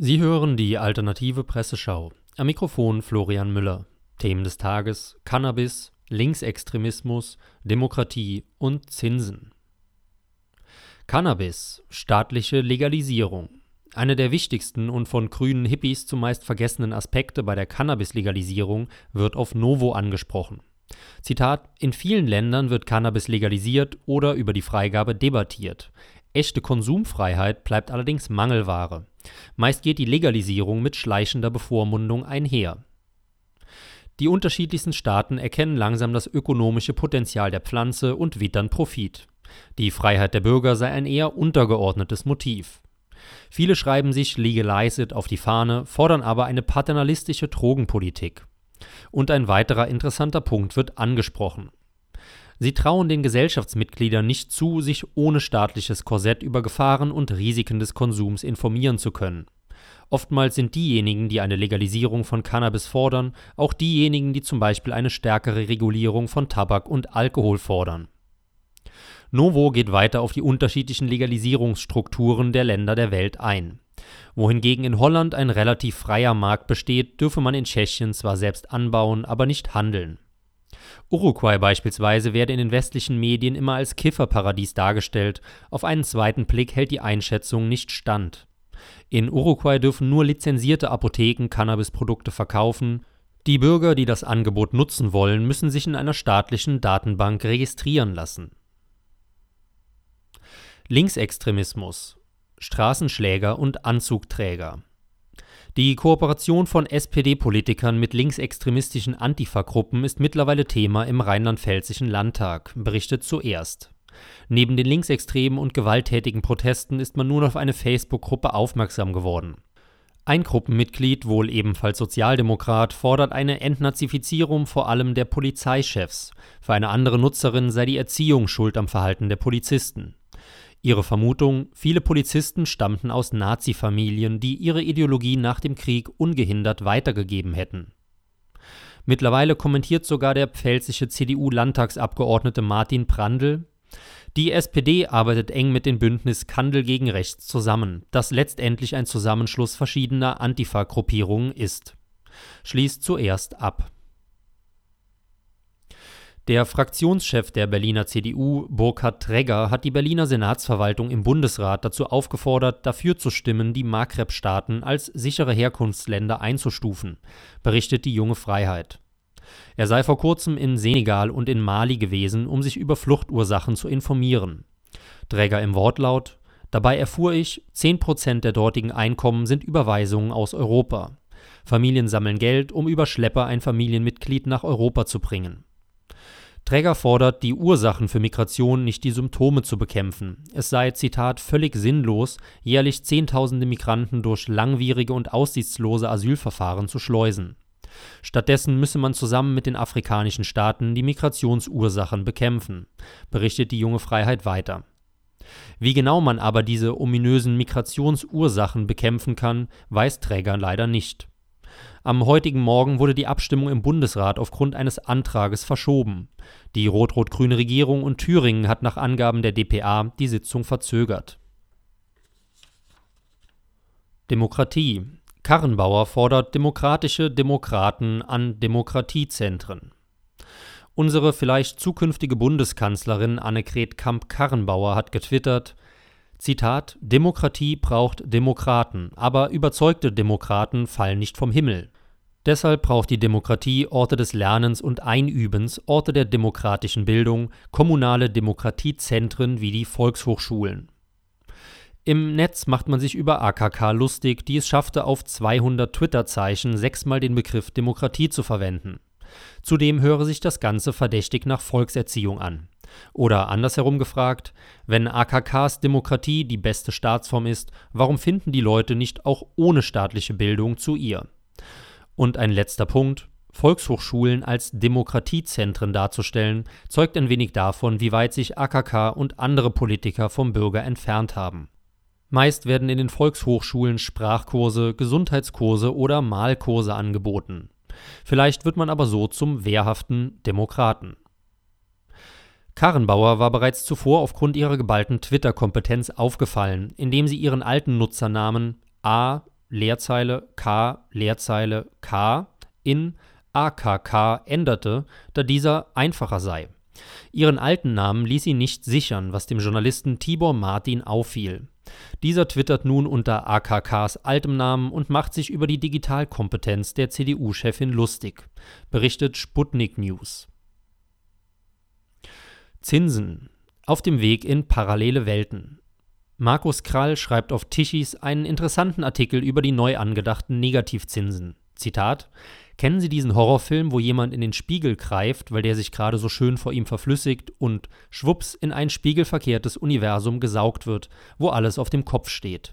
Sie hören die alternative Presseschau. Am Mikrofon Florian Müller. Themen des Tages: Cannabis, Linksextremismus, Demokratie und Zinsen. Cannabis, staatliche Legalisierung. Einer der wichtigsten und von grünen Hippies zumeist vergessenen Aspekte bei der Cannabis-Legalisierung wird auf Novo angesprochen. Zitat: In vielen Ländern wird Cannabis legalisiert oder über die Freigabe debattiert. Echte Konsumfreiheit bleibt allerdings Mangelware. Meist geht die Legalisierung mit schleichender Bevormundung einher. Die unterschiedlichsten Staaten erkennen langsam das ökonomische Potenzial der Pflanze und wittern Profit. Die Freiheit der Bürger sei ein eher untergeordnetes Motiv. Viele schreiben sich Legalize it auf die Fahne, fordern aber eine paternalistische Drogenpolitik. Und ein weiterer interessanter Punkt wird angesprochen. Sie trauen den Gesellschaftsmitgliedern nicht zu, sich ohne staatliches Korsett über Gefahren und Risiken des Konsums informieren zu können. Oftmals sind diejenigen, die eine Legalisierung von Cannabis fordern, auch diejenigen, die zum Beispiel eine stärkere Regulierung von Tabak und Alkohol fordern. Novo geht weiter auf die unterschiedlichen Legalisierungsstrukturen der Länder der Welt ein. Wohingegen in Holland ein relativ freier Markt besteht, dürfe man in Tschechien zwar selbst anbauen, aber nicht handeln. Uruguay beispielsweise werde in den westlichen Medien immer als Kifferparadies dargestellt, auf einen zweiten Blick hält die Einschätzung nicht stand. In Uruguay dürfen nur lizenzierte Apotheken Cannabisprodukte verkaufen, die Bürger, die das Angebot nutzen wollen, müssen sich in einer staatlichen Datenbank registrieren lassen. Linksextremismus Straßenschläger und Anzugträger die Kooperation von SPD-Politikern mit linksextremistischen Antifa-Gruppen ist mittlerweile Thema im rheinland-pfälzischen Landtag, berichtet zuerst. Neben den linksextremen und gewalttätigen Protesten ist man nun auf eine Facebook-Gruppe aufmerksam geworden. Ein Gruppenmitglied, wohl ebenfalls Sozialdemokrat, fordert eine Entnazifizierung vor allem der Polizeichefs. Für eine andere Nutzerin sei die Erziehung schuld am Verhalten der Polizisten. Ihre Vermutung, viele Polizisten stammten aus Nazi-Familien, die ihre Ideologie nach dem Krieg ungehindert weitergegeben hätten. Mittlerweile kommentiert sogar der pfälzische CDU-Landtagsabgeordnete Martin Brandl, die SPD arbeitet eng mit dem Bündnis Kandel gegen Rechts zusammen, das letztendlich ein Zusammenschluss verschiedener Antifa-Gruppierungen ist. Schließt zuerst ab. Der Fraktionschef der Berliner CDU, Burkhard Tregger, hat die Berliner Senatsverwaltung im Bundesrat dazu aufgefordert, dafür zu stimmen, die Maghreb-Staaten als sichere Herkunftsländer einzustufen, berichtet die junge Freiheit. Er sei vor kurzem in Senegal und in Mali gewesen, um sich über Fluchtursachen zu informieren. Träger im Wortlaut Dabei erfuhr ich, 10% der dortigen Einkommen sind Überweisungen aus Europa. Familien sammeln Geld, um über Schlepper ein Familienmitglied nach Europa zu bringen. Träger fordert, die Ursachen für Migration, nicht die Symptome zu bekämpfen. Es sei, Zitat, völlig sinnlos, jährlich Zehntausende Migranten durch langwierige und aussichtslose Asylverfahren zu schleusen. Stattdessen müsse man zusammen mit den afrikanischen Staaten die Migrationsursachen bekämpfen, berichtet die junge Freiheit weiter. Wie genau man aber diese ominösen Migrationsursachen bekämpfen kann, weiß Träger leider nicht. Am heutigen Morgen wurde die Abstimmung im Bundesrat aufgrund eines Antrages verschoben. Die rot-rot-grüne Regierung und Thüringen hat nach Angaben der dpa die Sitzung verzögert. Demokratie. Karrenbauer fordert demokratische Demokraten an Demokratiezentren. Unsere vielleicht zukünftige Bundeskanzlerin Annegret Kamp-Karrenbauer hat getwittert: Zitat: Demokratie braucht Demokraten, aber überzeugte Demokraten fallen nicht vom Himmel. Deshalb braucht die Demokratie Orte des Lernens und Einübens, Orte der demokratischen Bildung, kommunale Demokratiezentren wie die Volkshochschulen. Im Netz macht man sich über AKK lustig, die es schaffte, auf 200 Twitter-Zeichen sechsmal den Begriff Demokratie zu verwenden. Zudem höre sich das Ganze verdächtig nach Volkserziehung an. Oder andersherum gefragt, wenn AKKs Demokratie die beste Staatsform ist, warum finden die Leute nicht auch ohne staatliche Bildung zu ihr? Und ein letzter Punkt, Volkshochschulen als Demokratiezentren darzustellen, zeugt ein wenig davon, wie weit sich AKK und andere Politiker vom Bürger entfernt haben. Meist werden in den Volkshochschulen Sprachkurse, Gesundheitskurse oder Malkurse angeboten. Vielleicht wird man aber so zum wehrhaften Demokraten. Karrenbauer war bereits zuvor aufgrund ihrer geballten Twitter-Kompetenz aufgefallen, indem sie ihren alten Nutzernamen a Leerzeile k Leerzeile k in AKK änderte, da dieser einfacher sei. Ihren alten Namen ließ sie nicht sichern, was dem Journalisten Tibor Martin auffiel. Dieser twittert nun unter AKKs altem Namen und macht sich über die Digitalkompetenz der CDU-Chefin lustig, berichtet Sputnik News. Zinsen. Auf dem Weg in parallele Welten. Markus Krall schreibt auf Tischis einen interessanten Artikel über die neu angedachten Negativzinsen. Zitat: Kennen Sie diesen Horrorfilm, wo jemand in den Spiegel greift, weil der sich gerade so schön vor ihm verflüssigt und schwupps in ein spiegelverkehrtes Universum gesaugt wird, wo alles auf dem Kopf steht?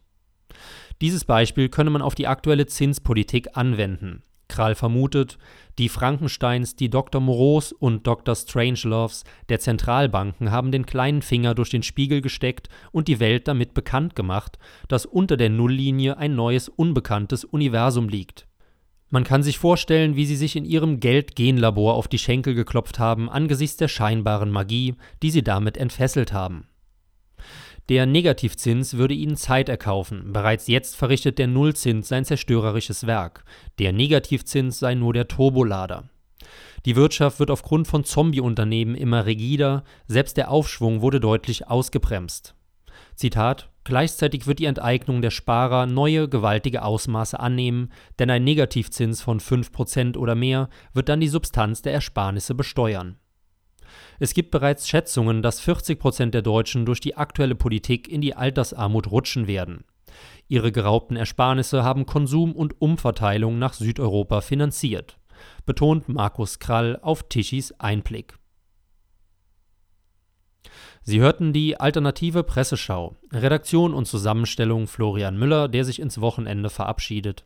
Dieses Beispiel könne man auf die aktuelle Zinspolitik anwenden. Krall vermutet, die Frankensteins, die Dr. Moreaus und Dr. Strangeloves der Zentralbanken haben den kleinen Finger durch den Spiegel gesteckt und die Welt damit bekannt gemacht, dass unter der Nulllinie ein neues, unbekanntes Universum liegt. Man kann sich vorstellen, wie sie sich in ihrem Geld-Genlabor auf die Schenkel geklopft haben angesichts der scheinbaren Magie, die sie damit entfesselt haben. Der Negativzins würde ihnen Zeit erkaufen. Bereits jetzt verrichtet der Nullzins sein zerstörerisches Werk. Der Negativzins sei nur der Turbolader. Die Wirtschaft wird aufgrund von Zombie-Unternehmen immer rigider, selbst der Aufschwung wurde deutlich ausgebremst. Zitat: Gleichzeitig wird die Enteignung der Sparer neue, gewaltige Ausmaße annehmen, denn ein Negativzins von 5% oder mehr wird dann die Substanz der Ersparnisse besteuern. Es gibt bereits Schätzungen, dass 40 Prozent der Deutschen durch die aktuelle Politik in die Altersarmut rutschen werden. Ihre geraubten Ersparnisse haben Konsum und Umverteilung nach Südeuropa finanziert, betont Markus Krall auf Tischis Einblick. Sie hörten die alternative Presseschau. Redaktion und Zusammenstellung Florian Müller, der sich ins Wochenende verabschiedet.